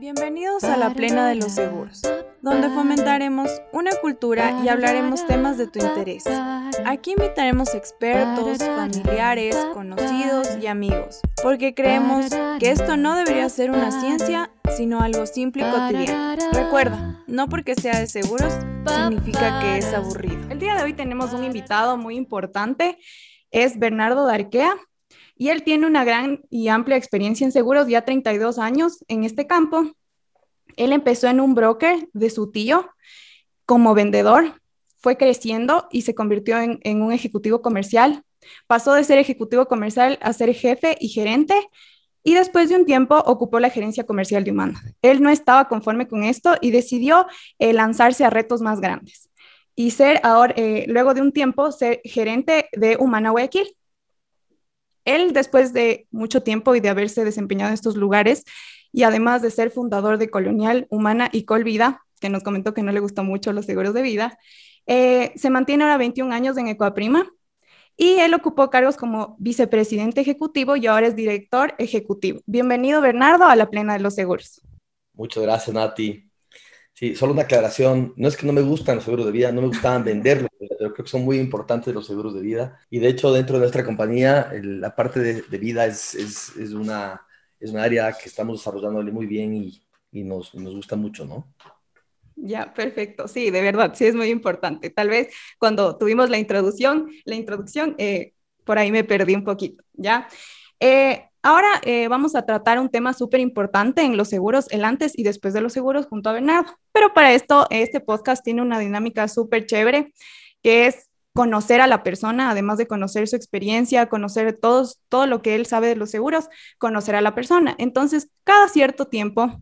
Bienvenidos a la Plena de los Seguros, donde fomentaremos una cultura y hablaremos temas de tu interés. Aquí invitaremos expertos, familiares, conocidos y amigos, porque creemos que esto no debería ser una ciencia, sino algo simple y cotidiano. Recuerda, no porque sea de seguros significa que es aburrido. El día de hoy tenemos un invitado muy importante, es Bernardo Darquea, y él tiene una gran y amplia experiencia en seguros, ya 32 años en este campo. Él empezó en un broker de su tío como vendedor, fue creciendo y se convirtió en, un ejecutivo comercial. Pasó de ser ejecutivo comercial a ser jefe y gerente y después de un tiempo ocupó la gerencia comercial de Humana. Él no estaba conforme con esto y decidió eh, lanzarse a retos más grandes y ser ahora, eh, luego de un tiempo, ser gerente de Humana Guayaquil. Él, después de mucho tiempo y de haberse desempeñado en estos lugares, y además de ser fundador de Colonial Humana y Colvida, que nos comentó que no le gustó mucho los seguros de vida, eh, se mantiene ahora 21 años en Ecoaprima y él ocupó cargos como vicepresidente ejecutivo y ahora es director ejecutivo. Bienvenido, Bernardo, a la plena de los seguros. Muchas gracias, Nati. Sí, solo una aclaración. No es que no me gustan los seguros de vida, no me gustaban venderlos, pero creo que son muy importantes los seguros de vida. Y de hecho, dentro de nuestra compañía, la parte de, de vida es, es, es, una, es una área que estamos desarrollando muy bien y, y nos, nos gusta mucho, ¿no? Ya, perfecto. Sí, de verdad, sí es muy importante. Tal vez cuando tuvimos la introducción, la introducción, eh, por ahí me perdí un poquito, ¿ya? Eh, Ahora eh, vamos a tratar un tema súper importante en los seguros, el antes y después de los seguros junto a Bernardo. Pero para esto, este podcast tiene una dinámica súper chévere, que es conocer a la persona, además de conocer su experiencia, conocer todos, todo lo que él sabe de los seguros, conocer a la persona. Entonces, cada cierto tiempo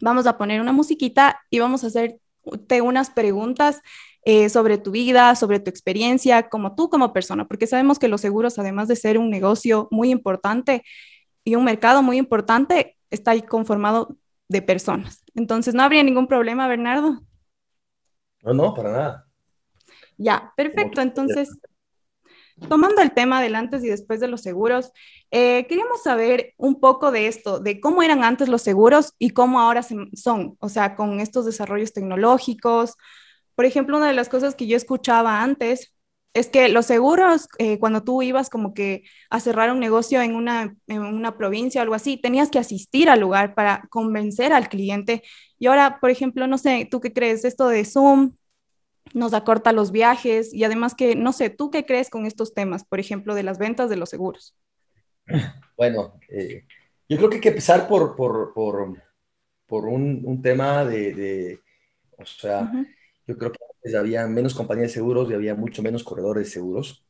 vamos a poner una musiquita y vamos a hacerte unas preguntas eh, sobre tu vida, sobre tu experiencia, como tú como persona, porque sabemos que los seguros, además de ser un negocio muy importante y un mercado muy importante, está ahí conformado de personas. Entonces, ¿no habría ningún problema, Bernardo? No, no, para nada. Ya, perfecto. Entonces, tomando el tema del antes y después de los seguros, eh, queríamos saber un poco de esto, de cómo eran antes los seguros y cómo ahora son, o sea, con estos desarrollos tecnológicos, por ejemplo, una de las cosas que yo escuchaba antes es que los seguros, eh, cuando tú ibas como que a cerrar un negocio en una, en una provincia o algo así, tenías que asistir al lugar para convencer al cliente. Y ahora, por ejemplo, no sé, ¿tú qué crees? Esto de Zoom nos acorta los viajes y además que, no sé, ¿tú qué crees con estos temas, por ejemplo, de las ventas de los seguros? Bueno, eh, yo creo que hay que empezar por, por, por, por un, un, tema de, de o sea, uh -huh yo creo que había menos compañías de seguros y había mucho menos corredores de seguros.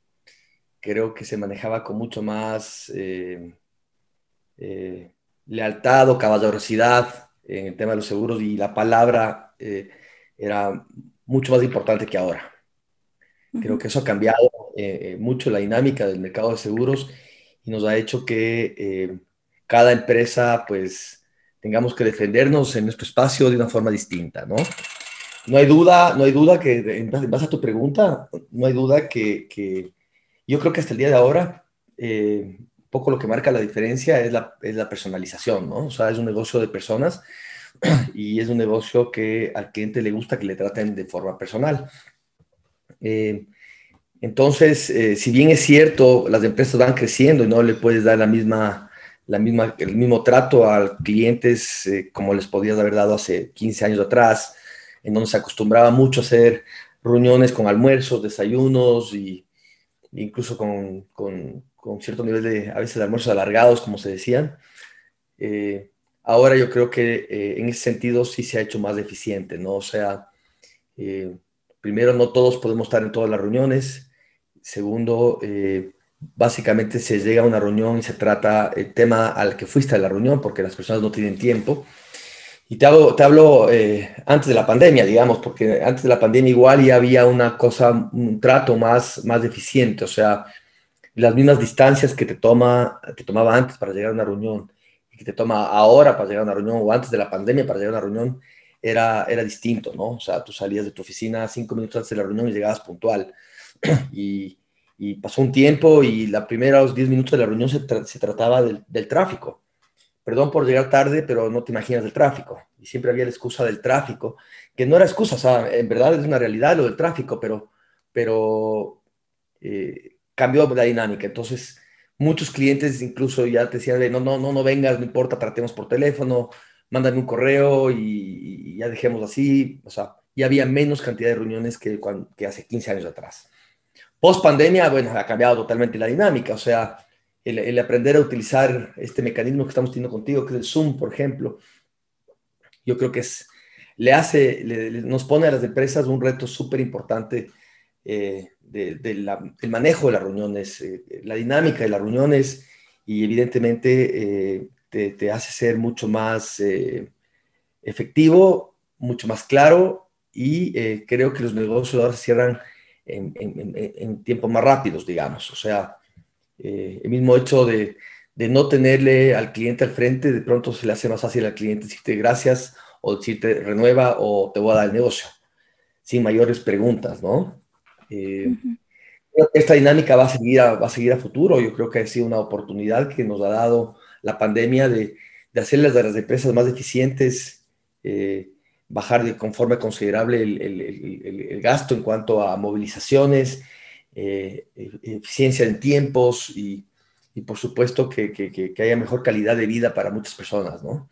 Creo que se manejaba con mucho más eh, eh, lealtad o caballerosidad en el tema de los seguros y la palabra eh, era mucho más importante que ahora. Creo que eso ha cambiado eh, mucho la dinámica del mercado de seguros y nos ha hecho que eh, cada empresa pues tengamos que defendernos en nuestro espacio de una forma distinta, ¿no? No hay duda, no hay duda que, en base a tu pregunta, no hay duda que, que yo creo que hasta el día de ahora, eh, poco lo que marca la diferencia es la, personalización, ¿no? O sea, es un negocio de personas y es un negocio que al cliente le gusta que le traten de forma personal. Eh, entonces, eh, si bien es cierto, las empresas van creciendo y no le puedes dar la misma, la misma, el mismo trato a clientes como les podías haber dado hace 15 años atrás, en donde se acostumbraba mucho a hacer reuniones con almuerzos, desayunos y incluso con, con, con cierto nivel de, a veces, de almuerzos alargados, como se decían. Eh, ahora yo creo que eh, en ese sentido sí se ha hecho más eficiente, ¿no? O sea, eh, primero, no todos podemos estar en todas las reuniones. Segundo, básicamente se llega a una reunión y se trata el tema al que fuiste a la reunión, porque las personas no tienen tiempo. Y te hablo, te hablo eh, antes de la pandemia, digamos, porque antes de la pandemia igual ya había una cosa, un trato más, más eficiente, o sea, las mismas distancias que te, toma, te tomaba antes para llegar a una reunión y que te toma ahora para llegar a una reunión o antes de la pandemia para llegar a una reunión, era, era distinto, ¿no? O sea, tú salías de tu oficina cinco minutos antes de la reunión y llegabas puntual. y, pasó un tiempo y los primeros diez minutos de la reunión se, se trataba del, del tráfico perdón por llegar tarde, pero no te imaginas el tráfico. Y siempre había la excusa del tráfico, que no era excusa, o sea, en verdad es una realidad lo del tráfico, pero, pero eh, cambió la dinámica. Entonces, muchos clientes incluso ya te decían, no, no, no, no vengas, no importa, tratemos por teléfono, mándame un correo y, ya dejemos así. O sea, ya había menos cantidad de reuniones que, que hace 15 años atrás. Post pandemia, bueno, ha cambiado totalmente la dinámica, o sea, el, aprender a utilizar este mecanismo que estamos teniendo contigo, que es el Zoom, por ejemplo, yo creo que es, le hace, nos pone a las empresas un reto súper importante eh, del manejo de las reuniones, eh, la dinámica de las reuniones y evidentemente eh, te, hace ser mucho más efectivo, mucho más claro y creo que los negocios ahora se cierran en, en tiempos más rápidos, digamos. O sea, eh, el mismo hecho de, de, no tenerle al cliente al frente, de pronto se le hace más fácil al cliente decirte gracias o decirte renueva o te voy a dar el negocio, sin mayores preguntas, ¿no? Eh, esta dinámica va a, seguir a, va a seguir a futuro. Yo creo que ha sido una oportunidad que nos ha dado la pandemia de, de hacerlas de las empresas más eficientes, eh, bajar de conforme considerable el, el, el, el, gasto en cuanto a movilizaciones, eh, eficiencia en tiempos y, y por supuesto que, que, que, haya mejor calidad de vida para muchas personas, ¿no?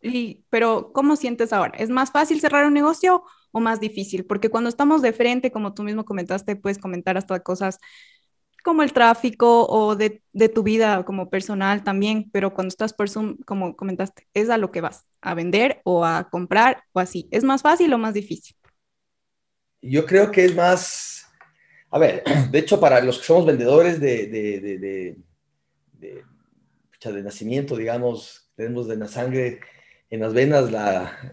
y, pero, ¿cómo sientes ahora? ¿Es más fácil cerrar un negocio o más difícil? Porque cuando estamos de frente, como tú mismo comentaste, puedes comentar hasta cosas como el tráfico o de, de, tu vida como personal también, pero cuando estás por Zoom, como comentaste, es a lo que vas, a vender o a comprar o así. ¿Es más fácil o más difícil? Yo creo que es más, a ver, de hecho, para los que somos vendedores de, de, de, nacimiento, digamos, tenemos de la sangre en las venas la,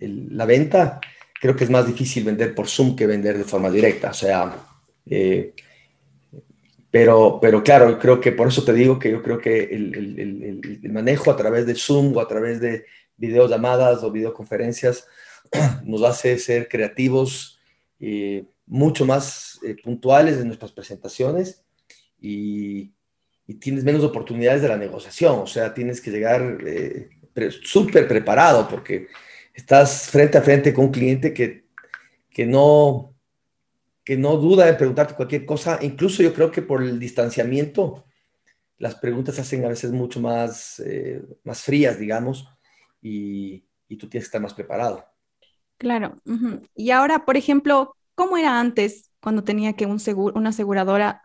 la, venta, creo que es más difícil vender por Zoom que vender de forma directa. O sea, eh, pero, pero claro, creo que por eso te digo que yo creo que el, el manejo a través de Zoom o a través de videollamadas o videoconferencias nos hace ser creativos. Eh, mucho más eh, puntuales de nuestras presentaciones y, tienes menos oportunidades de la negociación, o sea, tienes que llegar eh, súper preparado porque estás frente a frente con un cliente que, que, no, que no duda en preguntarte cualquier cosa, incluso yo creo que por el distanciamiento las preguntas se hacen a veces mucho más, eh, más frías, digamos, y, y, tú tienes que estar más preparado. Claro. Y ahora, por ejemplo, ¿Cómo era antes cuando tenía que un seguro, una aseguradora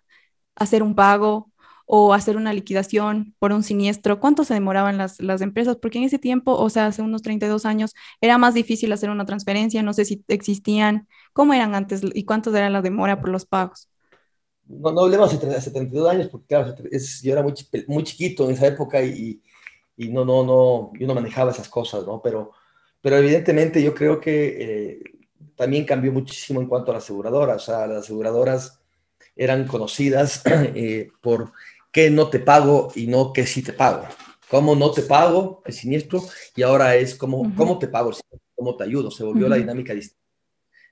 hacer un pago o hacer una liquidación por un siniestro? ¿Cuánto se demoraban las, las empresas? Porque en ese tiempo, o sea, hace unos 32 años, era más difícil hacer una transferencia, no sé si existían. ¿Cómo eran antes y cuánto era la demora por los pagos? No, no hablemos hace 32 años, porque claro, es, yo era muy, muy chiquito en esa época y, y, no, no, no, yo no manejaba esas cosas, ¿no? Pero, pero evidentemente yo creo que eh, también cambió muchísimo en cuanto a las aseguradoras. O sea, las aseguradoras eran conocidas eh, por qué no te pago y no qué sí te pago. Cómo no te pago el siniestro y ahora es cómo, cómo te pago, cómo te ayudo. Se volvió la dinámica distinta.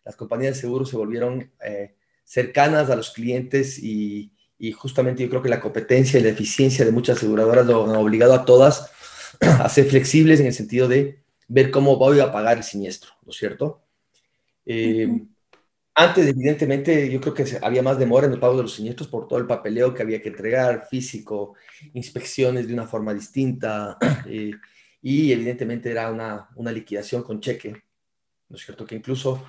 Las compañías de seguros se volvieron eh, cercanas a los clientes y, y, justamente yo creo que la competencia y la eficiencia de muchas aseguradoras lo han obligado a todas a ser flexibles en el sentido de ver cómo voy a pagar el siniestro, ¿no es cierto? Eh, antes, evidentemente, yo creo que había más demora en el pago de los siniestros por todo el papeleo que había que entregar, físico, inspecciones de una forma distinta, eh, y evidentemente era una, una, liquidación con cheque, ¿no es cierto? Que incluso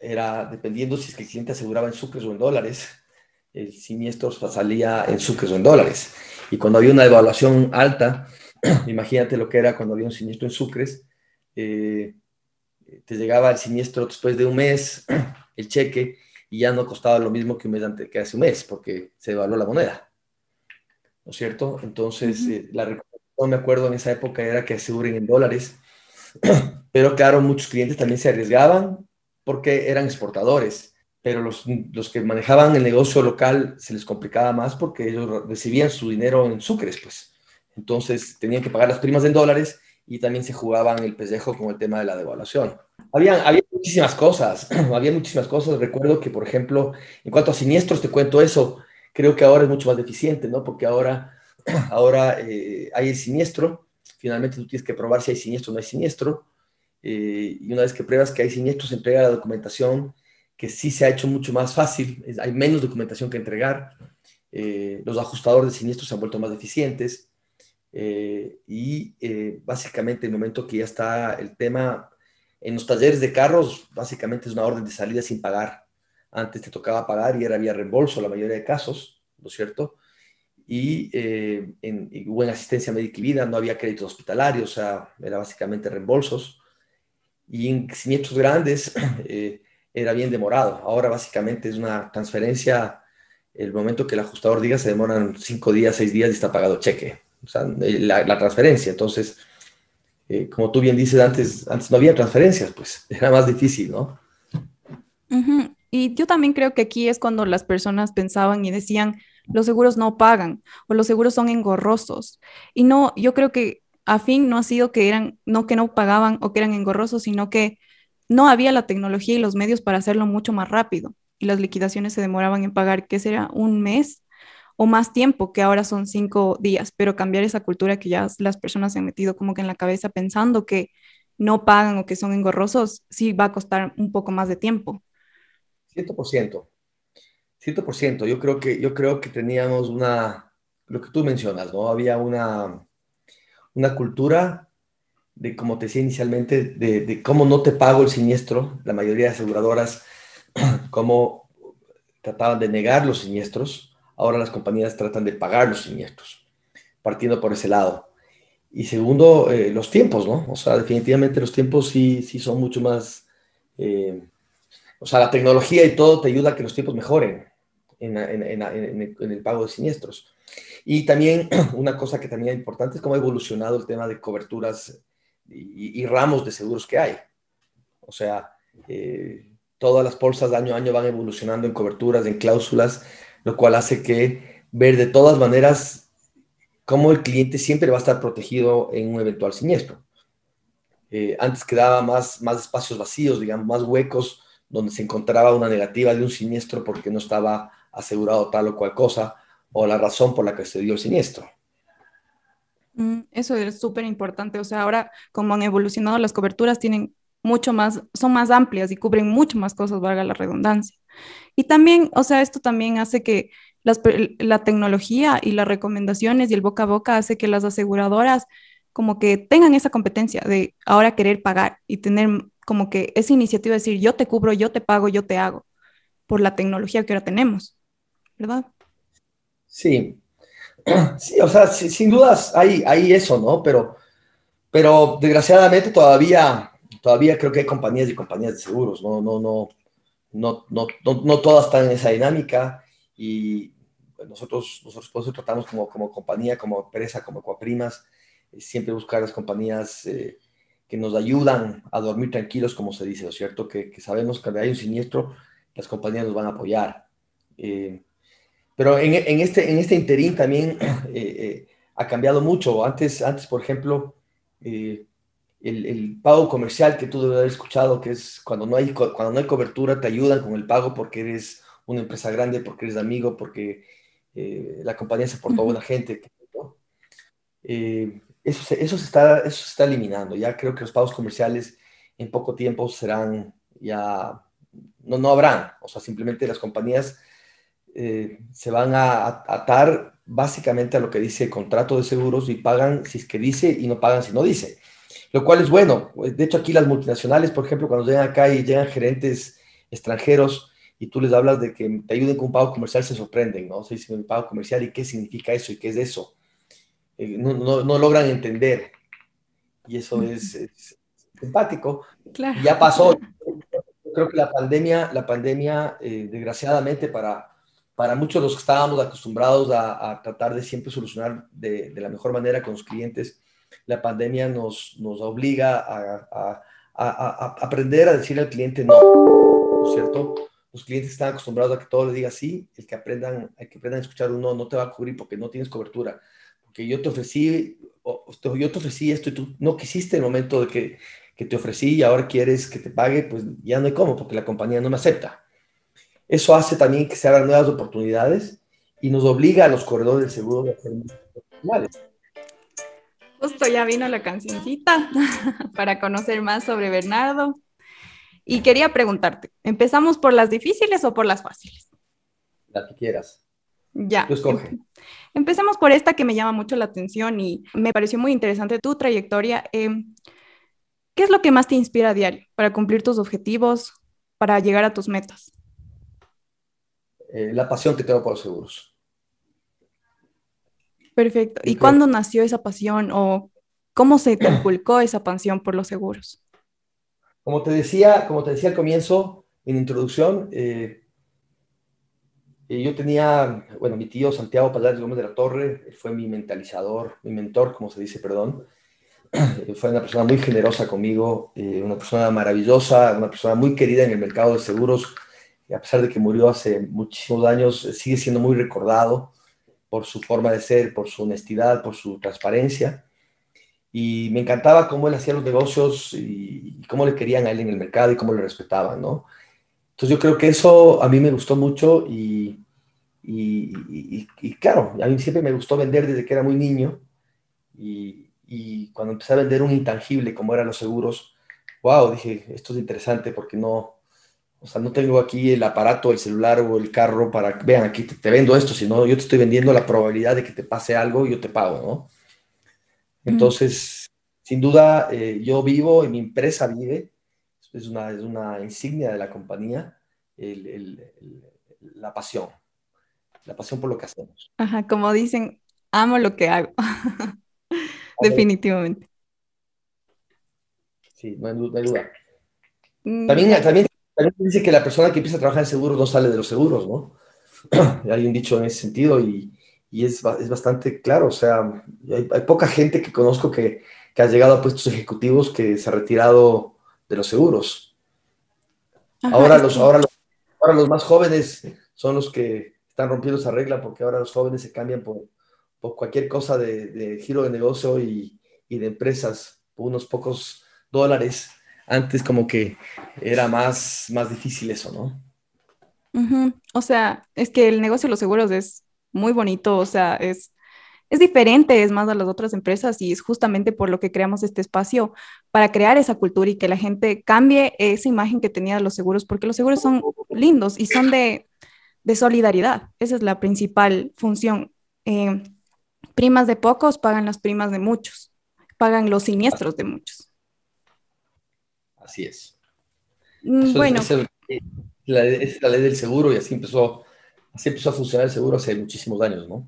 era, dependiendo si es que el cliente aseguraba en sucres o en dólares, el siniestro salía en sucres o en dólares. Y cuando había una evaluación alta, imagínate lo que era cuando había un siniestro en sucres, eh, te llegaba el siniestro después de un mes, el cheque, y ya no costaba lo mismo que un mes antes, que hace un mes, porque se evaluó la moneda. ¿No es cierto? Entonces, eh, la recomendación, me acuerdo en esa época, era que aseguren en dólares, pero claro, muchos clientes también se arriesgaban porque eran exportadores, pero los, los que manejaban el negocio local se les complicaba más porque ellos recibían su dinero en sucres, pues. Entonces, tenían que pagar las primas en dólares y también se jugaban el pellejo con el tema de la devaluación. Había, había muchísimas cosas, había muchísimas cosas. Recuerdo que, por ejemplo, en cuanto a siniestros, te cuento eso, creo que ahora es mucho más deficiente, ¿no? Porque ahora ahora eh, hay el siniestro, finalmente tú tienes que probar si hay siniestro o no hay siniestro, eh, y una vez que pruebas que hay siniestro, se entrega la documentación, que sí se ha hecho mucho más fácil, hay menos documentación que entregar, los ajustadores de siniestros se han vuelto más eficientes, y básicamente el momento que ya está el tema en los talleres de carros, básicamente es una orden de salida sin pagar. Antes te tocaba pagar y era vía reembolso la mayoría de casos, ¿no es cierto? Y, eh, en, hubo en asistencia médica y vida, no había créditos hospitalarios, o sea, era básicamente reembolsos. Y en siniestros grandes eh, era bien demorado. Ahora básicamente es una transferencia, el momento que el ajustador diga se demoran cinco días, seis días y está pagado cheque. O sea, la, la transferencia. Entonces, eh, como tú bien dices, antes, antes no había transferencias, pues era más difícil, ¿no? Y yo también creo que aquí es cuando las personas pensaban y decían, los seguros no pagan o los seguros son engorrosos. Y no, yo creo que a fin no ha sido que eran, no que no pagaban o que eran engorrosos, sino que no había la tecnología y los medios para hacerlo mucho más rápido. Y las liquidaciones se demoraban en pagar, ¿qué será? Un mes o más tiempo, que ahora son cinco días, pero cambiar esa cultura que ya las personas se han metido como que en la cabeza pensando que no pagan o que son engorrosos, sí va a costar un poco más de tiempo. 100%. 100%. Yo creo que, yo creo que teníamos una, lo que tú mencionas, ¿no? Había una, una cultura de, como te decía inicialmente, de, de cómo no te pago el siniestro. La mayoría de aseguradoras, cómo trataban de negar los siniestros ahora las compañías tratan de pagar los siniestros, partiendo por ese lado. Y segundo, eh, los tiempos, ¿no? O sea, definitivamente los tiempos sí, sí son mucho más... Eh, o sea, la tecnología y todo te ayuda a que los tiempos mejoren en, el, pago de siniestros. Y también una cosa que también es importante es cómo ha evolucionado el tema de coberturas y, ramos de seguros que hay. O sea, eh, todas las bolsas de año a año van evolucionando en coberturas, en cláusulas, lo cual hace que ver de todas maneras cómo el cliente siempre va a estar protegido en un eventual siniestro. Eh, antes quedaba más, más espacios vacíos, digamos, más huecos donde se encontraba una negativa de un siniestro porque no estaba asegurado tal o cual cosa o la razón por la que se dio el siniestro. Mm, eso es súper importante. O sea, ahora como han evolucionado las coberturas, tienen mucho más, son más amplias y cubren mucho más cosas, valga la redundancia. Y también, o sea, esto también hace que la tecnología y las recomendaciones y el boca a boca hace que las aseguradoras como que tengan esa competencia de ahora querer pagar y tener como que esa iniciativa de decir yo te cubro, yo te pago, yo te hago, por la tecnología que ahora tenemos, ¿verdad? Sí, sí, o sea, sin dudas hay, hay eso, ¿no? Pero, pero desgraciadamente todavía, todavía creo que hay compañías y compañías de seguros, no, no, no, no, no, todas están en esa dinámica y nosotros, nosotros por eso tratamos como, como compañía, como empresa, como Ecuaprimas, eh, siempre buscar las compañías eh, que nos ayudan a dormir tranquilos, como se dice, ¿no es cierto? Que, que sabemos que cuando hay un siniestro, las compañías nos van a apoyar. Eh, pero en, en, este, en este interín también ha cambiado mucho. Antes, antes por ejemplo, el, pago comercial que tú debes haber escuchado, que es cuando no, hay, cuando no hay cobertura, te ayudan con el pago porque eres una empresa grande, porque eres amigo, porque eh, la compañía se portó buena gente. Eh, eso, se, eso, se está, eso se está eliminando. Ya creo que los pagos comerciales en poco tiempo serán ya, no, no habrán. O sea, simplemente las compañías eh, se van a atar básicamente a lo que dice el contrato de seguros y pagan si es que dice y no pagan si no dice lo cual es bueno. De hecho, aquí las multinacionales, por ejemplo, cuando llegan acá y llegan gerentes extranjeros y tú les hablas de que te ayuden con un pago comercial, se sorprenden, ¿no? Se dicen, pago comercial y qué significa eso y qué es eso. Eh, no, no, logran entender. Y eso es, simpático. Claro. Ya pasó. Creo que la pandemia, la pandemia eh, desgraciadamente, para, para muchos de los que estábamos acostumbrados a, tratar de siempre solucionar de, de, la mejor manera con los clientes, la pandemia nos, nos obliga a, aprender a decir al cliente no, ¿no es cierto? Los clientes están acostumbrados a que todo le diga sí, el que aprendan, hay que aprendan a escuchar un no, no te va a cubrir porque no tienes cobertura, porque yo te ofrecí, yo te ofrecí esto y tú no quisiste el momento de que, que te ofrecí y ahora quieres que te pague, pues ya no hay cómo, porque la compañía no me acepta. Eso hace también que se abran nuevas oportunidades y nos obliga a los corredores del seguro de hacer Justo ya vino la cancioncita para conocer más sobre Bernardo. Y quería preguntarte, ¿empezamos por las difíciles o por las fáciles? La que quieras. Ya. escoge. Empecemos por esta que me llama mucho la atención y me pareció muy interesante tu trayectoria. Em, ¿Qué es lo que más te inspira a diario para cumplir tus objetivos, para llegar a tus metas? Eh, la pasión que tengo por los seguros. Perfecto. ¿Y cuándo nació esa pasión o cómo se te inculcó esa pasión por los seguros? Como te decía, como te decía al comienzo, en introducción, eh, eh, yo tenía, bueno, mi tío Santiago Palacios Gómez de la Torre fue mi mentalizador, mi mentor, como se dice, perdón. fue una persona muy generosa conmigo, eh, una persona maravillosa, una persona muy querida en el mercado de seguros. Y a pesar de que murió hace muchísimos años, sigue siendo muy recordado por su forma de ser, por su honestidad, por su transparencia. Y me encantaba cómo él hacía los negocios y, cómo le querían a él en el mercado y cómo le respetaban, ¿no? Entonces yo creo que eso a mí me gustó mucho y, y, y, claro, a mí siempre me gustó vender desde que era muy niño y, y, cuando empecé a vender un intangible como eran los seguros, wow, dije, esto es interesante porque no, o sea, no tengo aquí el aparato, el celular o el carro para, vean, aquí te, vendo esto, sino yo te estoy vendiendo la probabilidad de que te pase algo y yo te pago, ¿no? Entonces, sin duda, eh, yo vivo y mi empresa vive es una, es una insignia de la compañía, la pasión, la pasión por lo que hacemos. Ajá, como dicen, amo lo que hago. Definitivamente. Sí, no hay, duda. Mm, también, también, dice que la persona que empieza a trabajar en seguros no sale de los seguros, ¿no? hay un dicho en ese sentido y, y es, es, bastante claro. O sea, hay, hay poca gente que conozco que, que, ha llegado a puestos ejecutivos que se ha retirado de los seguros. ahora, los, ahora, los, ahora los más jóvenes son los que están rompiendo esa regla porque ahora los jóvenes se cambian por, por cualquier cosa de, giro de negocio y, y, de empresas por unos pocos dólares. Antes como que era más, más difícil eso, ¿no? O sea, es que el negocio de los seguros es muy bonito, o sea, es es diferente, es más a las otras empresas y es justamente por lo que creamos este espacio para crear esa cultura y que la gente cambie esa imagen que tenía de los seguros, porque los seguros son lindos y son de, solidaridad. Esa es la principal función. Eh, primas de pocos pagan las primas de muchos, pagan los siniestros de muchos. Así es. Bueno. Es, la, es la ley del seguro y así empezó, así empezó a funcionar el seguro hace muchísimos años, ¿no?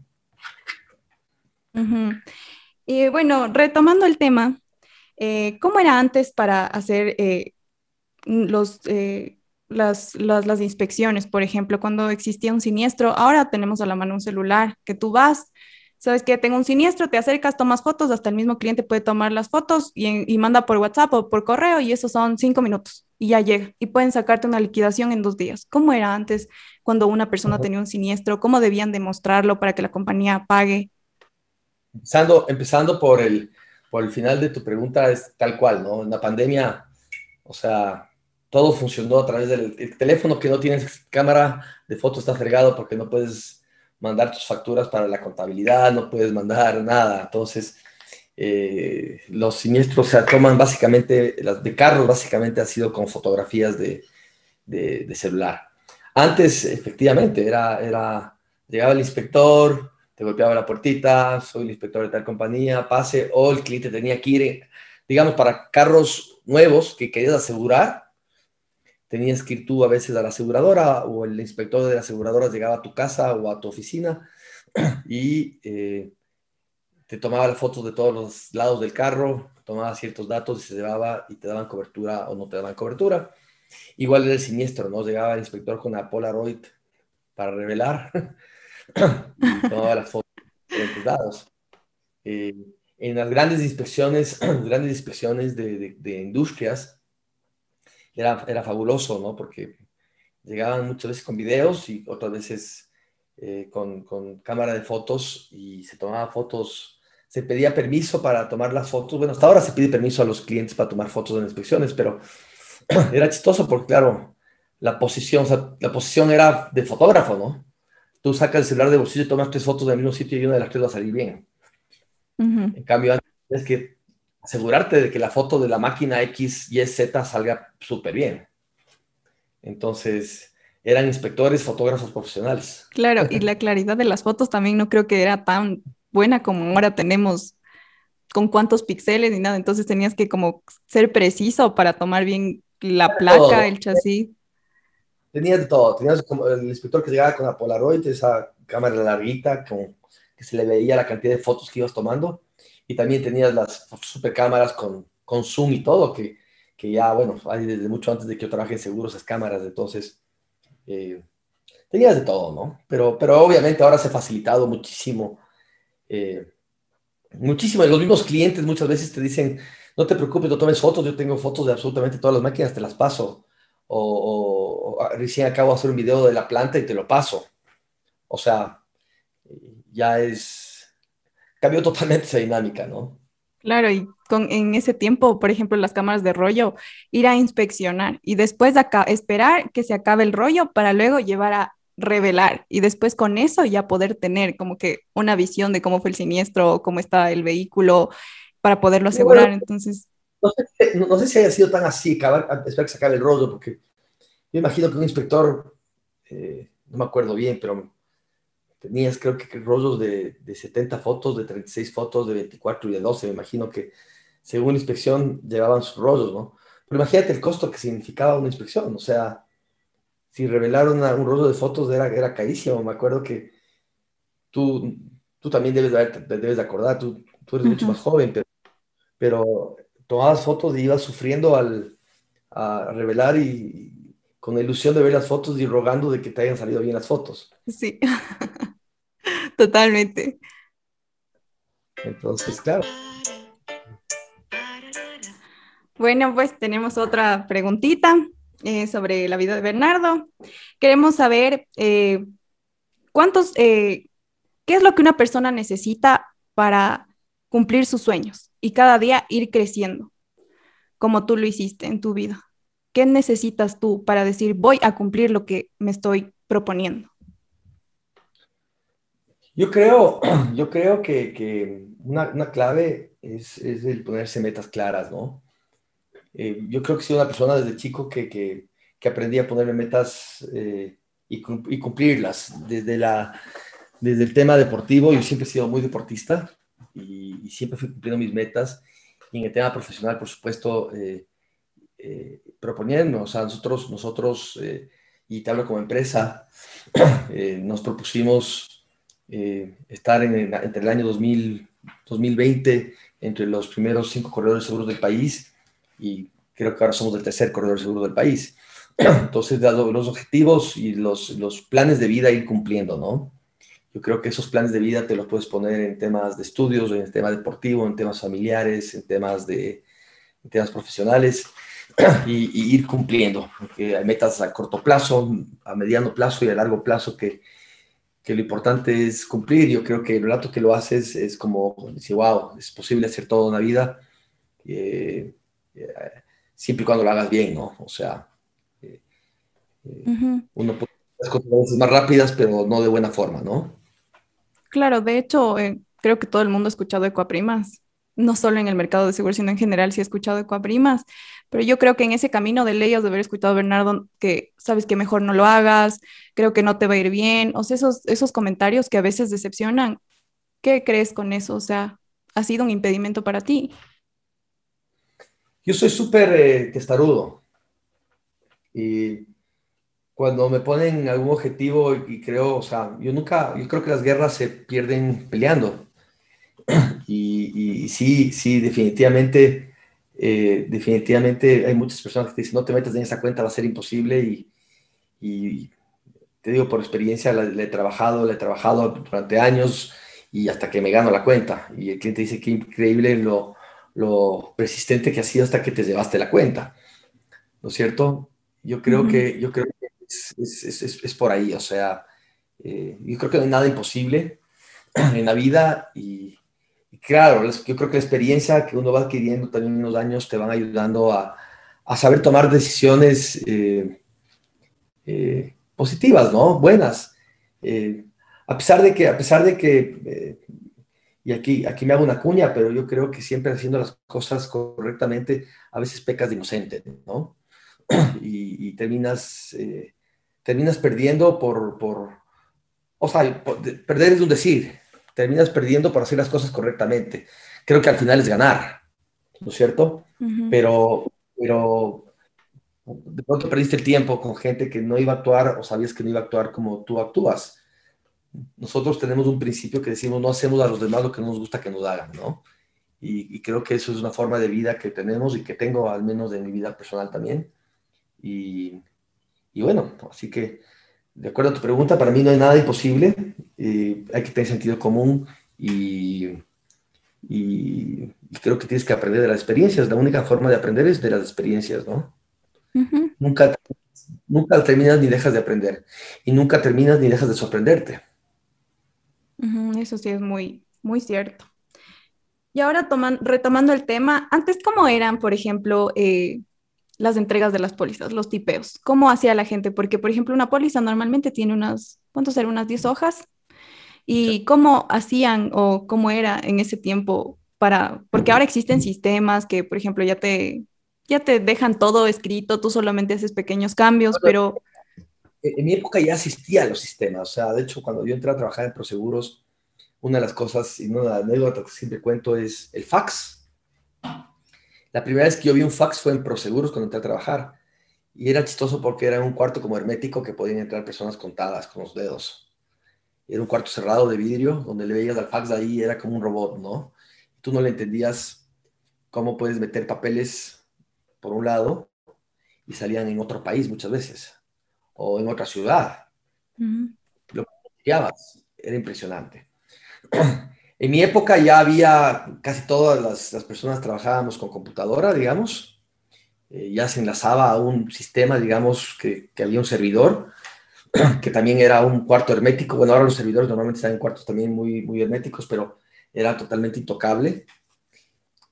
Y bueno, retomando el tema, eh, ¿cómo era antes para hacer eh, los, eh, las, las, inspecciones? Por ejemplo, cuando existía un siniestro, ahora tenemos a la mano un celular que tú vas, sabes que tengo un siniestro, te acercas, tomas fotos, hasta el mismo cliente puede tomar las fotos y, y manda por WhatsApp o por correo y eso son cinco minutos y ya llega y pueden sacarte una liquidación en dos días. ¿Cómo era antes cuando una persona tenía un siniestro? ¿Cómo debían demostrarlo para que la compañía pague? Empezando, empezando por, el, por el final de tu pregunta, es tal cual, ¿no? En la pandemia, o sea, todo funcionó a través del teléfono que no tienes cámara de foto está fregado porque no puedes mandar tus facturas para la contabilidad, no puedes mandar nada. Entonces, eh, los siniestros se toman básicamente, las de carros básicamente ha sido con fotografías de, de, de celular. Antes, efectivamente, era, era, llegaba el inspector, te golpeaba la puertita, soy el inspector de tal compañía, pase, o el cliente tenía que ir, digamos, para carros nuevos que querías asegurar, tenías que ir tú a veces a la aseguradora o el inspector de la aseguradora llegaba a tu casa o a tu oficina y eh, te tomaba las fotos de todos los lados del carro, tomaba ciertos datos y se llevaba y te daban cobertura o no te daban cobertura. Igual era el siniestro, ¿no? Llegaba el inspector con la Polaroid para revelar todas las fotos de dados. Eh, en las grandes inspecciones, grandes inspecciones de, de, industrias, era, era, fabuloso, ¿no? Porque llegaban muchas veces con videos y otras veces eh, con, con, cámara de fotos y se tomaba fotos, se pedía permiso para tomar las fotos. Bueno, hasta ahora se pide permiso a los clientes para tomar fotos en inspecciones, pero era chistoso porque, claro, la posición, o sea, la posición era de fotógrafo, ¿no? tú sacas el celular de bolsillo y tomas tres fotos del mismo sitio y una de las tres va a salir bien. En cambio, tienes que asegurarte de que la foto de la máquina X, Y, Z salga súper bien. Entonces, eran inspectores, fotógrafos profesionales. Claro, y la claridad de las fotos también no creo que era tan buena como ahora tenemos con cuántos píxeles ni nada. Entonces tenías que como ser preciso para tomar bien la placa, el chasis. Tenías de todo. Tenías como el inspector que llegaba con la Polaroid, esa cámara larguita, con, que se le veía la cantidad de fotos que ibas tomando. Y también tenías las super cámaras con, con zoom y todo, que, que ya, bueno, hay desde mucho antes de que yo trabaje en seguros esas cámaras. Entonces, eh, tenías de todo, ¿no? Pero, pero obviamente ahora se ha facilitado muchísimo. Eh, muchísimo. los mismos clientes muchas veces te dicen, no te preocupes, no tomes fotos, yo tengo fotos de absolutamente todas las máquinas, te las paso. O, recién acabo de hacer un video de la planta y te lo paso. O sea, ya es, cambió totalmente esa dinámica, ¿no? Claro, y con, en ese tiempo, por ejemplo, las cámaras de rollo, ir a inspeccionar y después acá, esperar que se acabe el rollo para luego llevar a revelar y después con eso ya poder tener como que una visión de cómo fue el siniestro, cómo está el vehículo para poderlo asegurar. Entonces... No sé, si haya sido tan así, esperar que se acabe el rollo, porque yo imagino que un inspector, eh, no me acuerdo bien, pero tenías creo que rollos de, de 70 fotos, de 36 fotos, de 24 y de 12, me imagino que según inspección llevaban sus rollos, ¿no? Pero imagínate el costo que significaba una inspección, o sea, si revelaron un rollo de fotos era, era carísimo, me acuerdo que tú, tú también debes de, debes de acordar, tú, tú eres mucho más joven, pero, pero tomabas fotos y ibas sufriendo al, a revelar y con la ilusión de ver las fotos y rogando de que te hayan salido bien las fotos. Sí, totalmente. Entonces, claro. Bueno, pues tenemos otra preguntita eh, sobre la vida de Bernardo. Queremos saber eh, cuántos, eh, qué es lo que una persona necesita para cumplir sus sueños y cada día ir creciendo, como tú lo hiciste en tu vida. ¿Qué necesitas tú para decir voy a cumplir lo que me estoy proponiendo? Yo creo, yo creo que, una, clave es, es, el ponerse metas claras, ¿no? Eh, yo creo que soy una persona desde chico que, que, que aprendí a ponerme metas eh, y, y, cumplirlas. Desde, la, desde el tema deportivo, yo siempre he sido muy deportista y, siempre fui cumpliendo mis metas. Y en el tema profesional, por supuesto, eh, proponiendo, o sea, nosotros, nosotros y te hablo como empresa, nos propusimos estar en, entre el año 2000, 2020 entre los primeros cinco corredores seguros del país y creo que ahora somos el tercer corredor seguro del país. Entonces, dado los objetivos y los, los planes de vida ir cumpliendo, ¿no? Yo creo que esos planes de vida te los puedes poner en temas de estudios, en tema deportivo, en temas familiares, en temas, de, en temas profesionales y, ir cumpliendo. Porque hay metas a corto plazo, a mediano plazo y a largo plazo que, que lo importante es cumplir. Yo creo que el rato que lo haces es como decir, wow, es posible hacer toda una vida. Eh, eh, siempre y cuando lo hagas bien, ¿no? O sea, eh, eh, uno puede hacer las cosas más rápidas, pero no de buena forma, ¿no? Claro, de hecho, creo que todo el mundo ha escuchado Ecuaprimas, no solo en el mercado de seguros, sino en general sí ha escuchado Ecuaprimas, pero yo creo que en ese camino de leyes de haber escuchado a Bernardo que sabes que mejor no lo hagas, creo que no te va a ir bien, o sea, esos, esos comentarios que a veces decepcionan, ¿qué crees con eso? O sea, ¿ha sido un impedimento para ti? Yo soy súper eh, testarudo. Y cuando me ponen algún objetivo y creo, o sea, yo nunca, yo creo que las guerras se pierden peleando. Y, sí, sí, definitivamente, eh, definitivamente hay muchas personas que te dicen, no te metas en esa cuenta, va a ser imposible. Y, te digo, por experiencia, le, he trabajado, le he trabajado durante años y hasta que me gano la cuenta. Y el cliente dice, qué increíble lo, lo persistente que ha sido hasta que te llevaste la cuenta. ¿No es cierto? Yo creo que, yo creo que es, es, es, por ahí, o sea, eh, yo creo que no hay nada imposible en la vida y, claro, yo creo que la experiencia que uno va adquiriendo también en los años te van ayudando a, a saber tomar decisiones eh, eh, positivas, ¿no? Buenas. a pesar de que, a pesar de que y aquí, aquí me hago una cuña, pero yo creo que siempre haciendo las cosas correctamente, a veces pecas de inocente, ¿no? Y, terminas, eh, terminas perdiendo por, por o sea, perder es un decir, terminas perdiendo por hacer las cosas correctamente. Creo que al final es ganar, ¿no es cierto? Pero, pero de pronto perdiste el tiempo con gente que no iba a actuar o sabías que no iba a actuar como tú actúas nosotros tenemos un principio que decimos no hacemos a los demás lo que no nos gusta que nos hagan, ¿no? Y, creo que eso es una forma de vida que tenemos y que tengo al menos en mi vida personal también. Y, y bueno, así que de acuerdo a tu pregunta, para mí no hay nada imposible, eh, hay que tener sentido común y, y, creo que tienes que aprender de las experiencias. La única forma de aprender es de las experiencias, ¿no? Nunca, nunca terminas ni dejas de aprender y nunca terminas ni dejas de sorprenderte eso sí es muy, muy cierto. Y ahora retomando el tema, antes cómo eran, por ejemplo, eh, las entregas de las pólizas, los tipeos, cómo hacía la gente, porque por ejemplo una póliza normalmente tiene unas, ¿cuántos eran? Unas 10 hojas. ¿Y cómo hacían o cómo era en ese tiempo para, porque ahora existen sistemas que, por ejemplo, ya te, ya te dejan todo escrito, tú solamente haces pequeños cambios, pero en mi época ya asistía a los sistemas, o sea, de hecho, cuando yo entré a trabajar en Proseguros, una de las cosas y una de las anécdotas que siempre cuento es el fax. La primera vez que yo vi un fax fue en Proseguros cuando entré a trabajar. Y era chistoso porque era un cuarto como hermético que podían entrar personas contadas con los dedos. Era un cuarto cerrado de vidrio donde le veías al fax de ahí, era como un robot, ¿no? Tú no le entendías cómo puedes meter papeles por un lado y salían en otro país muchas veces o en otra ciudad. Lo que era impresionante. En mi época ya había, casi todas las, personas trabajábamos con computadora, digamos. Eh, ya se enlazaba a un sistema, digamos, que, había un servidor, que también era un cuarto hermético. Bueno, ahora los servidores normalmente están en cuartos también muy, herméticos, pero era totalmente intocable.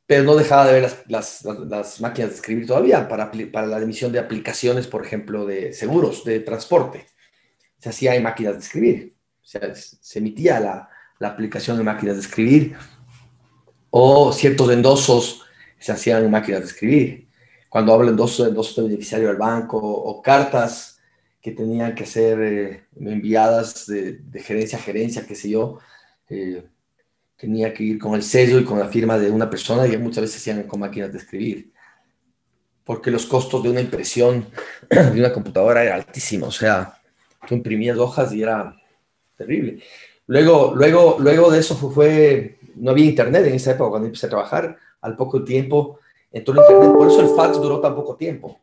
Pero no dejaba de ver las, las, máquinas de escribir todavía para, para la emisión de aplicaciones, por ejemplo, de seguros, de transporte. Se hacía en máquinas de escribir. O sea, se emitía la, la aplicación de máquinas de escribir, o ciertos endosos se hacían en máquinas de escribir. Cuando hablo de endosos, endosos de beneficiario del banco, o cartas que tenían que ser eh, enviadas de, gerencia a gerencia, qué sé yo, eh, tenía que ir con el sello y con la firma de una persona y muchas veces se hacían con máquinas de escribir. Porque los costos de una impresión de una computadora era altísimo. O sea, tú imprimías hojas y era terrible. Luego, luego, luego de eso fue, no había internet en esa época cuando empecé a trabajar. Al poco tiempo entró el internet, por eso el fax duró tan poco tiempo.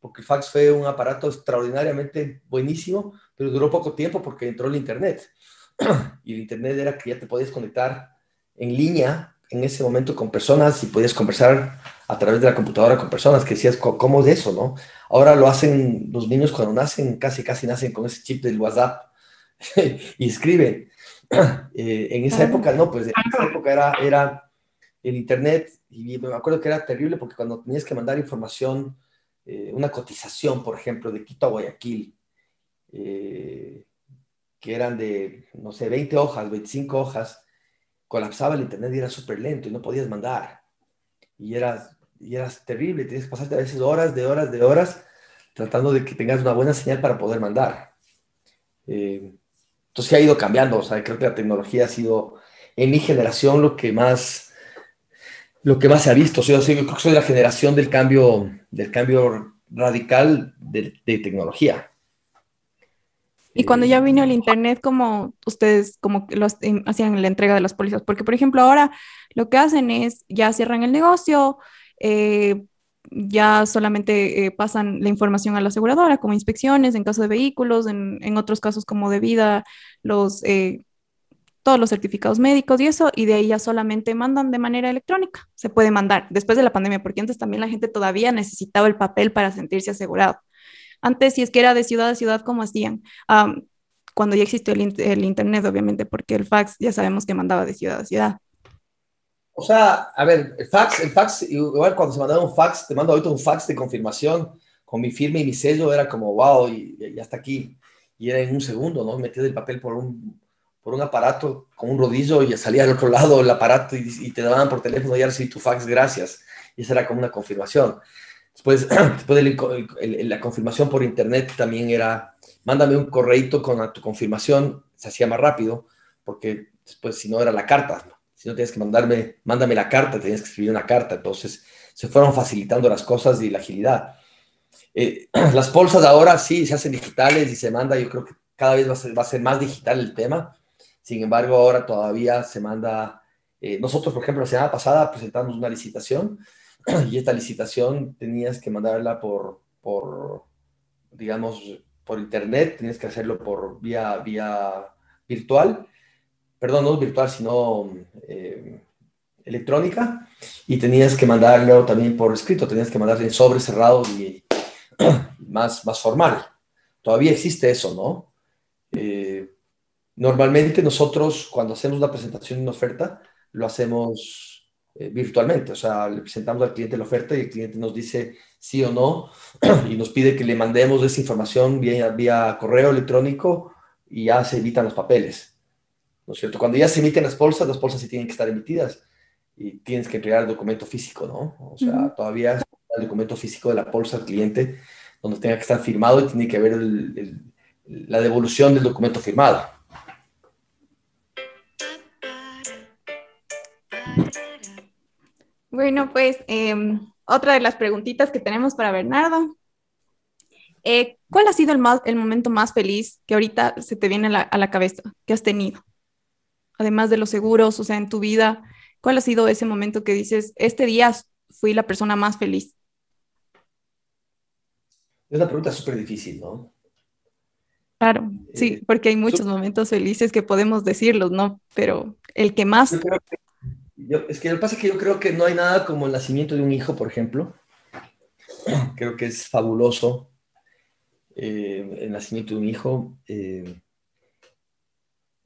Porque el fax fue un aparato extraordinariamente buenísimo, pero duró poco tiempo porque entró el internet. y el internet era que ya te podías conectar en línea en ese momento con personas y podías conversar a través de la computadora con personas que decías, ¿cómo es eso, no? Ahora lo hacen los niños cuando nacen, casi, casi nacen con ese chip del WhatsApp y escriben. Eh, en esa época, no, pues en esa época era, era el Internet y me acuerdo que era terrible porque cuando tenías que mandar información, eh, una cotización, por ejemplo, de Quito a Guayaquil, eh, que eran de, no sé, 20 hojas, 25 hojas, colapsaba el Internet y era súper lento y no podías mandar. Y eras, y eras terrible, tienes que pasarte a veces horas de horas de horas tratando de que tengas una buena señal para poder mandar. Entonces, ha ido cambiando. O sea, creo que la tecnología ha sido en mi generación lo que más, lo que más se ha visto. O sea, yo creo que soy la generación del cambio, del cambio radical de, tecnología. Y cuando ya vino el Internet, ¿cómo ustedes como los, hacían la entrega de las pólizas? Porque, por ejemplo, ahora lo que hacen es ya cierran el negocio, eh, ya solamente eh, pasan la información a la aseguradora, como inspecciones en caso de vehículos, en, otros casos como de vida, los, eh, todos los certificados médicos y eso, y de ahí ya solamente mandan de manera electrónica. Se puede mandar después de la pandemia, porque antes también la gente todavía necesitaba el papel para sentirse asegurado. Antes, si es que era de ciudad a ciudad, ¿cómo hacían? cuando ya existió el Internet, obviamente, porque el fax ya sabemos que mandaba de ciudad a ciudad. O sea, a ver, el fax, el fax, igual cuando se mandaba un fax, te mando ahorita un fax de confirmación con mi firma y mi sello, era como, wow, y, ya está aquí. Y era en un segundo, ¿no? Metías el papel por un, por un aparato con un rodillo y salía al otro lado el aparato y, te daban por teléfono, ya recibí tu fax, gracias. Y esa era como una confirmación. Después, después de la confirmación por internet también era, mándame un correito con tu confirmación, se hacía más rápido, porque después si no era la carta, si no tienes que mandarme, mándame la carta, tenías que escribir una carta, entonces se fueron facilitando las cosas y la agilidad. Eh, las bolsas ahora sí se hacen digitales y se manda, yo creo que cada vez va a ser, va a ser más digital el tema, sin embargo ahora todavía se manda, eh, nosotros por ejemplo la semana pasada presentamos una licitación y esta licitación tenías que mandarla por, por digamos, por internet, tenías que hacerlo por vía, vía virtual, perdón, no virtual, sino eh, electrónica, y tenías que mandarlo también por escrito, tenías que mandarlo en sobre cerrado y más, más formal. Todavía existe eso, ¿no? Eh, normalmente nosotros cuando hacemos una presentación de una oferta, lo hacemos eh, virtualmente, o sea, le presentamos al cliente la oferta y el cliente nos dice sí o no y nos pide que le mandemos esa información vía, vía correo electrónico y ya se evitan los papeles. ¿No es cierto? Cuando ya se emiten las bolsas, las bolsas sí tienen que estar emitidas y tienes que entregar el documento físico, ¿no? O sea, todavía el documento físico de la bolsa al cliente donde tenga que estar firmado y tiene que haber la devolución del documento firmado. Bueno, pues em, otra de las preguntitas que tenemos para Bernardo. Eh, ¿Cuál ha sido el, el momento más feliz que ahorita se te viene a la, cabeza que has tenido? Además de los seguros, o sea, en tu vida, ¿cuál ha sido ese momento que dices, este día fui la persona más feliz? Es una pregunta súper difícil, ¿no? Claro, sí, eh, porque hay muchos momentos felices que podemos decirlos, ¿no? Pero el que más es que lo que pasa es que yo creo que no hay nada como el nacimiento de un hijo, por ejemplo. Creo que es fabuloso eh, el nacimiento de un hijo. Eh,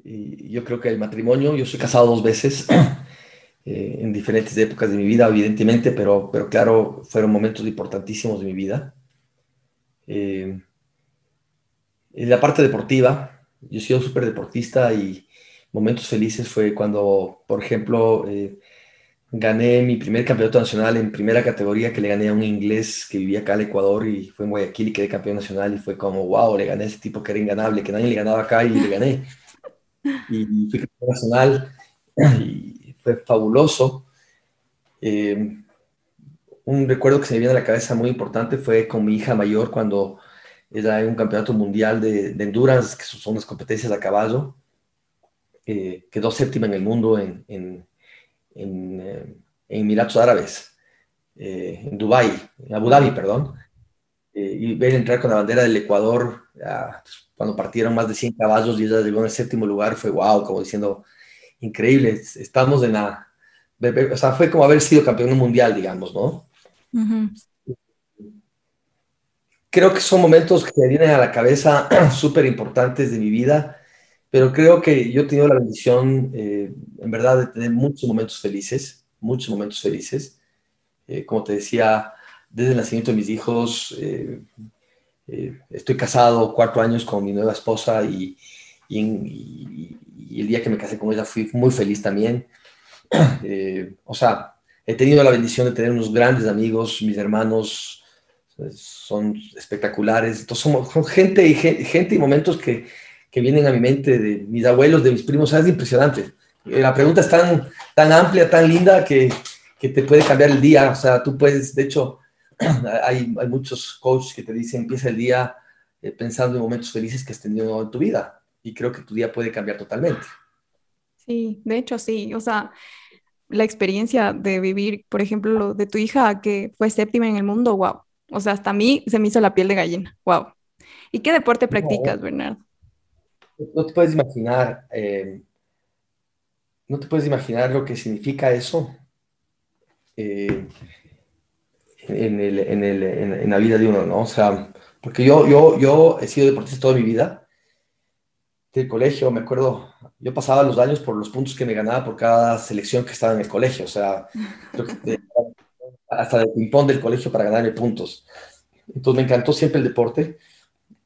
yo creo que el matrimonio, yo soy casado dos veces, eh, en diferentes épocas de mi vida, evidentemente, pero, pero claro, fueron momentos importantísimos de mi vida. en la parte deportiva, yo he sido súper deportista y momentos felices fue cuando, por ejemplo, eh, gané mi primer campeonato nacional en primera categoría que le gané a un inglés que vivía acá en Ecuador y fue en Guayaquil y quedé campeón nacional y fue como, wow, le gané a ese tipo que era inganable, que nadie le ganaba acá y le gané. Y fui campeón nacional y fue fabuloso. Eh, un recuerdo que se me viene a la cabeza muy importante fue con mi hija mayor cuando era en un campeonato mundial de, endurance, que son las competencias a caballo eh, quedó séptima en el mundo en, en, en, eh, Emiratos Árabes, eh, en Dubái, en Abu Dhabi, perdón. Y ver entrar con la bandera del Ecuador, cuando partieron más de 100 caballos y ella llegó en el séptimo lugar, fue wow, como diciendo, increíble, estamos en la... O sea, fue como haber sido campeón mundial, digamos, ¿no? Creo que son momentos que me vienen a la cabeza súper importantes de mi vida pero creo que yo he tenido la bendición, eh, en verdad, de tener muchos momentos felices, muchos momentos felices. Eh, como te decía, desde el nacimiento de mis hijos, eh, estoy casado cuatro años con mi nueva esposa y, el día que me casé con ella fui muy feliz también. o sea, he tenido la bendición de tener unos grandes amigos, mis hermanos son espectaculares. Entonces, somos, son gente y, gente y momentos que que vienen a mi mente de mis abuelos, de mis primos, es impresionante. Eh, la pregunta es tan, tan amplia, tan linda que, que te puede cambiar el día. O sea, tú puedes, de hecho, hay, hay muchos coaches que te dicen, empieza el día eh, pensando en momentos felices que has tenido en tu vida. Y creo que tu día puede cambiar totalmente. Sí, de hecho sí. O sea, la experiencia de vivir, por ejemplo, lo de tu hija que fue séptima en el mundo, wow. O sea, hasta a mí se me hizo la piel de gallina, wow. ¿Y qué deporte practicas, Bernardo? no te puedes imaginar, eh, no te puedes imaginar lo que significa eso eh, en, el, en, el, en, la vida de uno, ¿no? O sea, porque yo, yo, yo he sido deportista toda mi vida, del colegio, me acuerdo, yo pasaba los años por los puntos que me ganaba por cada selección que estaba en el colegio, o sea, hasta el ping-pong del colegio para ganarme puntos. Entonces me encantó siempre el deporte,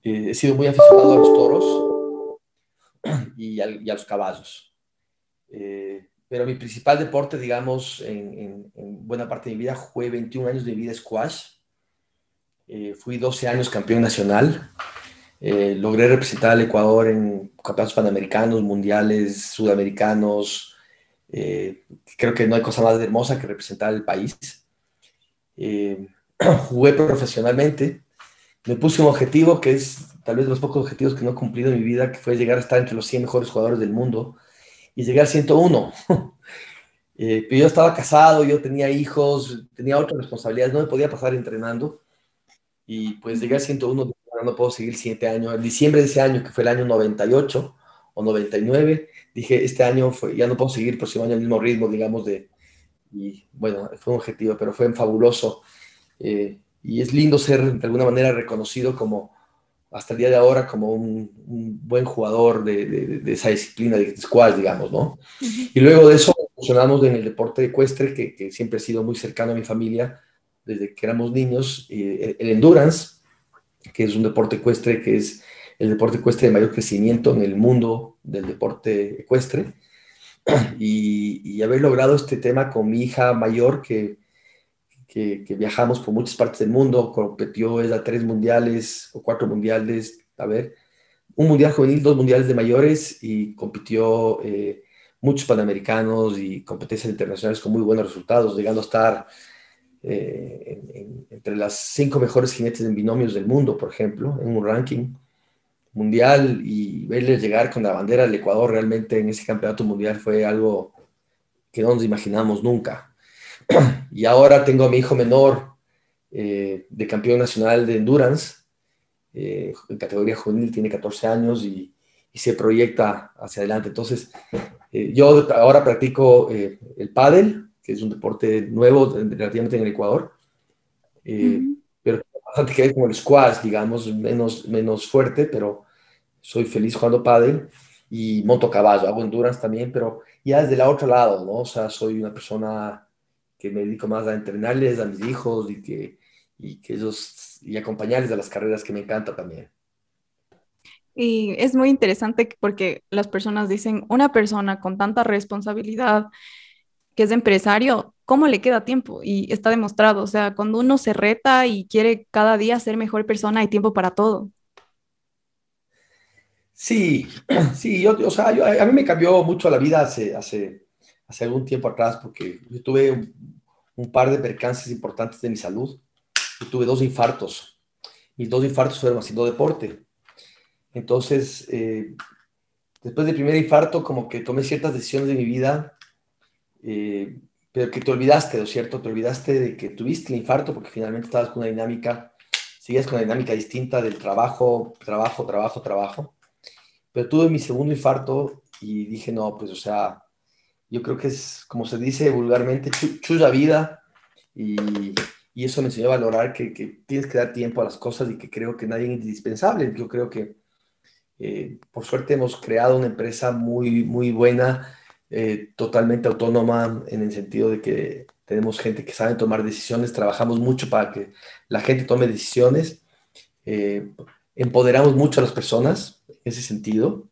eh, he sido muy aficionado a los toros, y, a, los caballos. Eh, pero mi principal deporte, digamos, en, buena parte de mi vida, jugué 21 años de vida squash. Eh, fui 12 años campeón nacional. Eh, logré representar al Ecuador en campeonatos panamericanos, mundiales, sudamericanos. creo que no hay cosa más hermosa que representar al país. jugué profesionalmente. Me puse un objetivo que es tal vez de los pocos objetivos que no he cumplido en mi vida, que fue llegar a estar entre los 100 mejores jugadores del mundo y llegué al 101. eh, yo estaba casado, yo tenía hijos, tenía otras responsabilidades, no me podía pasar entrenando. Y pues llegué al 101, no puedo seguir siete años. En diciembre de ese año, que fue el año 98 o 99, dije, este año fue, ya no puedo seguir el próximo año al mismo ritmo, digamos, de... Y bueno, fue un objetivo, pero fue fabuloso. Eh, y es lindo ser de alguna manera reconocido como hasta el día de ahora como un, buen jugador de, esa disciplina de squash, digamos, ¿no? Y luego de eso funcionamos en el deporte ecuestre, que, que, siempre ha sido muy cercano a mi familia desde que éramos niños, el, endurance, que es un deporte ecuestre, que es el deporte ecuestre de mayor crecimiento en el mundo del deporte ecuestre. Y, y haber logrado este tema con mi hija mayor, que que, viajamos por muchas partes del mundo, competió a tres mundiales o cuatro mundiales, a ver, un mundial juvenil, dos mundiales de mayores y compitió eh, muchos panamericanos y competencias internacionales con muy buenos resultados, llegando a estar eh, entre las cinco mejores jinetes en binomios del mundo, por ejemplo, en un ranking mundial y verles llegar con la bandera del Ecuador realmente en ese campeonato mundial fue algo que no nos imaginamos nunca. Y ahora tengo a mi hijo menor eh, de campeón nacional de endurance, eh, en categoría juvenil, tiene 14 años y, se proyecta hacia adelante. Entonces, eh, yo ahora practico el pádel, que es un deporte nuevo relativamente en el Ecuador, pero bastante que ver con el squash, digamos, menos, menos fuerte, pero soy feliz jugando pádel y monto caballo, hago endurance también, pero ya desde el otro lado, ¿no? O sea, soy una persona que me dedico más a entrenarles a mis hijos y que, y que ellos, y acompañarles a las carreras que me encanta también. Y es muy interesante porque las personas dicen, una persona con tanta responsabilidad que es empresario, ¿cómo le queda tiempo? Y está demostrado, o sea, cuando uno se reta y quiere cada día ser mejor persona, hay tiempo para todo. Sí, sí, yo, o sea, a mí me cambió mucho la vida hace, hace hace algún tiempo atrás, porque yo tuve un, par de percances importantes de mi salud. Yo tuve dos infartos. Mis dos infartos fueron haciendo deporte. Entonces, eh, después del primer infarto, como que tomé ciertas decisiones de mi vida, eh, pero que te olvidaste, ¿no es cierto? Te olvidaste de que tuviste el infarto porque finalmente estabas con una dinámica, sigues con una dinámica distinta del trabajo, trabajo, trabajo, trabajo. Pero tuve mi segundo infarto y dije, no, pues, o sea, yo creo que es, como se dice vulgarmente, chulla vida y, y, eso me enseñó a valorar que, que, tienes que dar tiempo a las cosas y que creo que nadie es indispensable. Yo creo que eh, por suerte hemos creado una empresa muy, muy buena, eh, totalmente autónoma en el sentido de que tenemos gente que sabe tomar decisiones, trabajamos mucho para que la gente tome decisiones, eh, empoderamos mucho a las personas en ese sentido.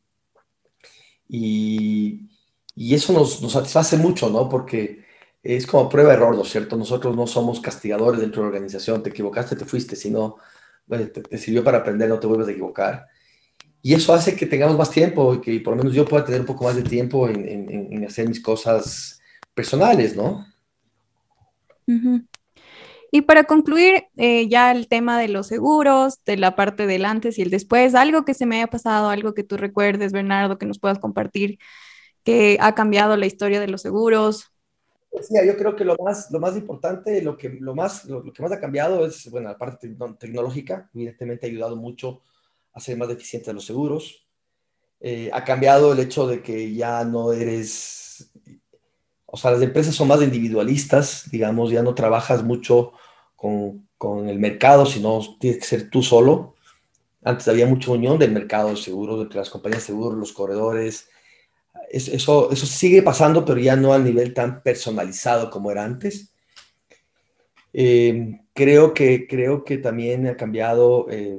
Y, y eso nos, nos, satisface mucho, ¿no? Porque es como prueba de error, ¿no es cierto? Nosotros no somos castigadores dentro de la organización, te equivocaste, te fuiste, sino te, sirvió para aprender, no te vuelves a equivocar. Y eso hace que tengamos más tiempo y que por lo menos yo pueda tener un poco más de tiempo en, en, hacer mis cosas personales, ¿no? Y para concluir eh, ya el tema de los seguros, de la parte del antes y el después, algo que se me haya pasado, algo que tú recuerdes, Bernardo, que nos puedas compartir que ha cambiado la historia de los seguros? Sí, yo creo que lo más, lo más importante, lo que, lo, más, lo, que más ha cambiado es, bueno, la parte tecnológica, evidentemente ha ayudado mucho a ser más eficientes los seguros. Eh, ha cambiado el hecho de que ya no eres, o sea, las empresas son más individualistas, digamos, ya no trabajas mucho con, con el mercado, sino tienes que ser tú solo. Antes había mucha unión del mercado de seguros, entre las compañías de seguros, los corredores, eso, eso sigue pasando, pero ya no al nivel tan personalizado como era antes. Eh, creo, que, creo que también ha cambiado eh,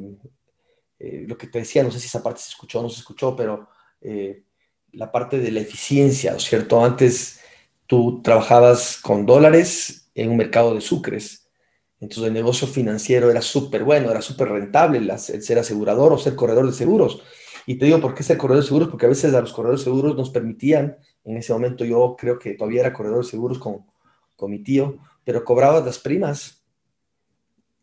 eh, lo que te decía, no sé si esa parte se escuchó o no se escuchó, pero eh, la parte de la eficiencia, ¿no cierto? Antes tú trabajabas con dólares en un mercado de sucres, entonces el negocio financiero era súper bueno, era súper rentable el ser asegurador o ser corredor de seguros. Y te digo, ¿por qué ser corredor de seguros? Porque a veces a los corredores de seguros nos permitían, en ese momento yo creo que todavía era corredor de seguros con, con mi tío, pero cobrabas las primas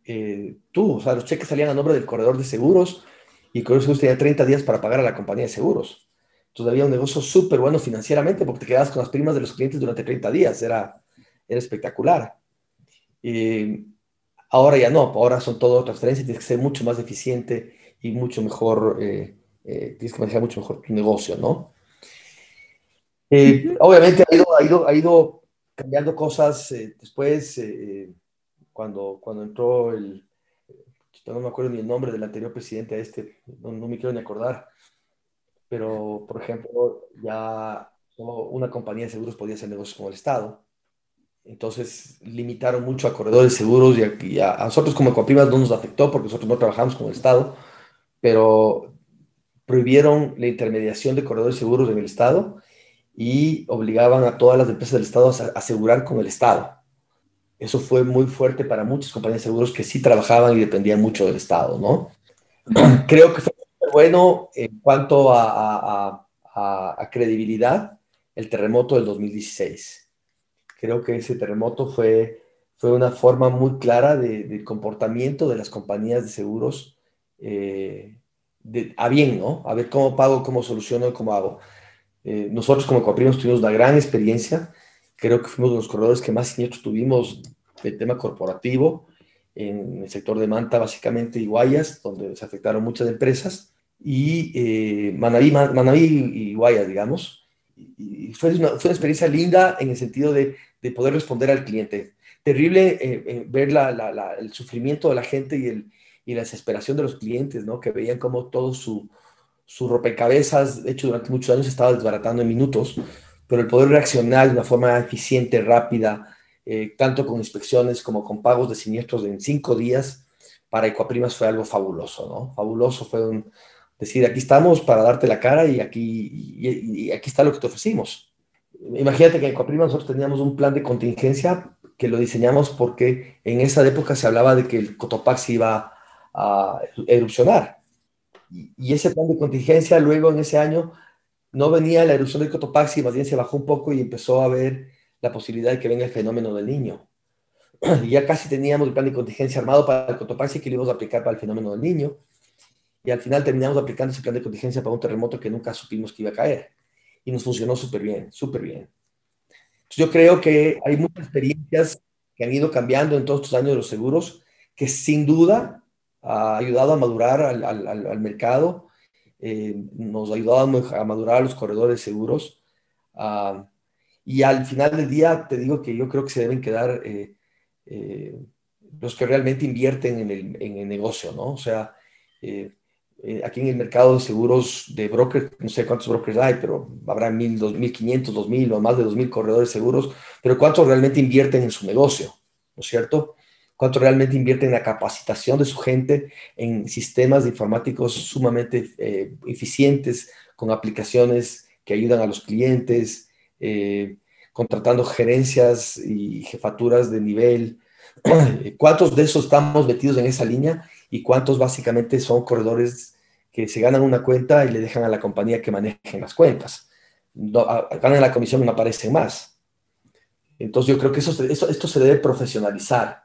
eh, tú, o sea, los cheques salían a nombre del corredor de seguros y el corredor de seguros tenía 30 días para pagar a la compañía de seguros. Entonces había un negocio súper bueno financieramente porque te quedabas con las primas de los clientes durante 30 días, era, era espectacular. ahora ya no, ahora son todo transferencias, tienes que ser mucho más eficiente y mucho mejor, eh, eh, tienes que manejar mucho mejor tu negocio, ¿no? obviamente ha ido, ha ido, ha ido cambiando cosas después cuando, cuando entró el, no me acuerdo ni el nombre del anterior presidente a este, no, me quiero ni acordar, pero por ejemplo, ya una compañía de seguros podía hacer negocios con el Estado. Entonces limitaron mucho a corredores seguros y a, nosotros como Ecoprimas no nos afectó porque nosotros no trabajamos con el Estado, pero prohibieron la intermediación de corredores seguros en el Estado y obligaban a todas las empresas del Estado a asegurar con el Estado. Eso fue muy fuerte para muchas compañías de seguros que sí trabajaban y dependían mucho del Estado, ¿no? Creo que fue bueno en cuanto a, credibilidad el terremoto del 2016. Creo que ese terremoto fue, fue una forma muy clara de, comportamiento de las compañías de seguros eh, a bien, ¿no? A ver cómo pago, cómo soluciono y cómo hago. Eh, nosotros como Coprimos tuvimos una gran experiencia creo que fuimos los corredores que más siniestros tuvimos del tema corporativo en el sector de Manta, básicamente, y Guayas, donde se afectaron muchas empresas, y eh, Manaví, y Guayas, digamos. Y fue una, fue una, experiencia linda en el sentido de, de poder responder al cliente. Terrible eh, eh, ver la, la, el sufrimiento de la gente y, el, y, la desesperación de los clientes, ¿no? que veían como todo su, su rompecabezas, hecho durante muchos años, estaba desbaratando en minutos pero el poder reaccionar de una forma eficiente, rápida, eh, tanto con inspecciones como con pagos de siniestros en cinco días, para Ecuaprimas fue algo fabuloso, ¿no? Fabuloso fue un, decir, aquí estamos para darte la cara y aquí, y, aquí está lo que te ofrecimos. Imagínate que en Ecuaprimas nosotros teníamos un plan de contingencia que lo diseñamos porque en esa época se hablaba de que el Cotopaxi iba a erupcionar. Y ese plan de contingencia luego en ese año no venía la erupción del Cotopaxi, más bien se bajó un poco y empezó a ver la posibilidad de que venga el fenómeno del niño. Y ya casi teníamos el plan de contingencia armado para el Cotopaxi que lo íbamos a aplicar para el fenómeno del niño. Y al final terminamos aplicando ese plan de contingencia para un terremoto que nunca supimos que iba a caer. Y nos funcionó súper bien, súper bien. Entonces yo creo que hay muchas experiencias que han ido cambiando en todos estos años de los seguros, que sin duda ha ayudado a madurar al, al, al mercado eh, nos ayudaba a madurar a los corredores seguros. Ah, y al final del día, te digo que yo creo que se deben quedar eh, eh, los que realmente invierten en el, en el, negocio, ¿no? O sea, aquí en el mercado de seguros de brokers, no sé cuántos brokers hay, pero habrá mil, dos mil quinientos, dos mil o más de dos mil corredores seguros, pero ¿cuántos realmente invierten en su negocio? ¿No es cierto? Cuánto realmente invierte en la capacitación de su gente en sistemas informáticos sumamente eh, eficientes, con aplicaciones que ayudan a los clientes, eh, contratando gerencias y jefaturas de nivel. ¿Cuántos de esos estamos metidos en esa línea y cuántos básicamente son corredores que se ganan una cuenta y le dejan a la compañía que manejen las cuentas? ganan la comisión y no aparecen más. Entonces yo creo que eso, esto se debe profesionalizar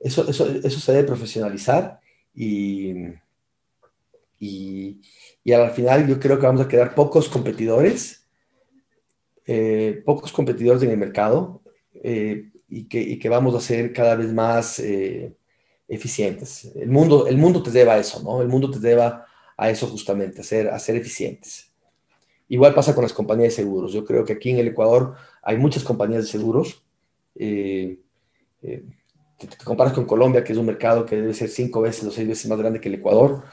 eso, eso, eso se debe profesionalizar y, y, y, al final yo creo que vamos a quedar pocos competidores, eh, pocos competidores en el mercado eh, y, que, y, que, vamos a ser cada vez más eh, eficientes. El mundo, el mundo te lleva a eso, ¿no? El mundo te lleva a eso justamente, a ser, a ser eficientes. Igual pasa con las compañías de seguros. Yo creo que aquí en el Ecuador hay muchas compañías de seguros. Te, comparas con Colombia, que es un mercado que debe ser cinco veces o seis veces más grande que el Ecuador,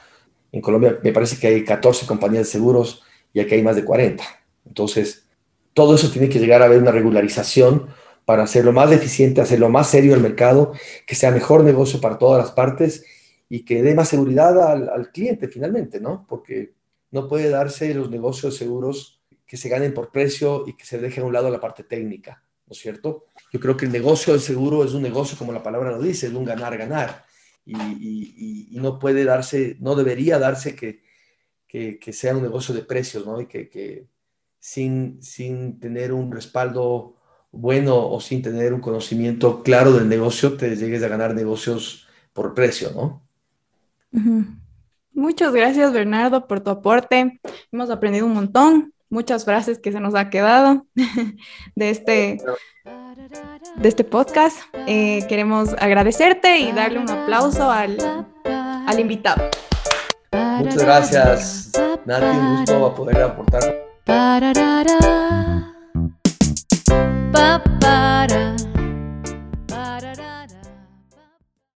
en Colombia me parece que hay 14 compañías de seguros y aquí hay más de 40. Entonces, todo eso tiene que llegar a haber una regularización para hacerlo más eficiente, hacerlo más serio el mercado, que sea mejor negocio para todas las partes y que dé más seguridad al, cliente finalmente, ¿no? Porque no puede darse los negocios seguros que se ganen por precio y que se deje a un lado la parte técnica, ¿no es cierto? Yo creo que el negocio de seguro es un negocio, como la palabra lo dice, es un ganar-ganar. Y, no puede darse, no debería darse que, que, sea un negocio de precios, ¿no? Y que, que sin, sin tener un respaldo bueno o sin tener un conocimiento claro del negocio, te llegues a ganar negocios por precio, ¿no? Muchas gracias, Bernardo, por tu aporte. Hemos aprendido un montón, muchas frases que se nos ha quedado de este, de este podcast. Eh, queremos agradecerte y darle un aplauso al, al invitado. Muchas gracias, Nati. Un gusto a poder aportar.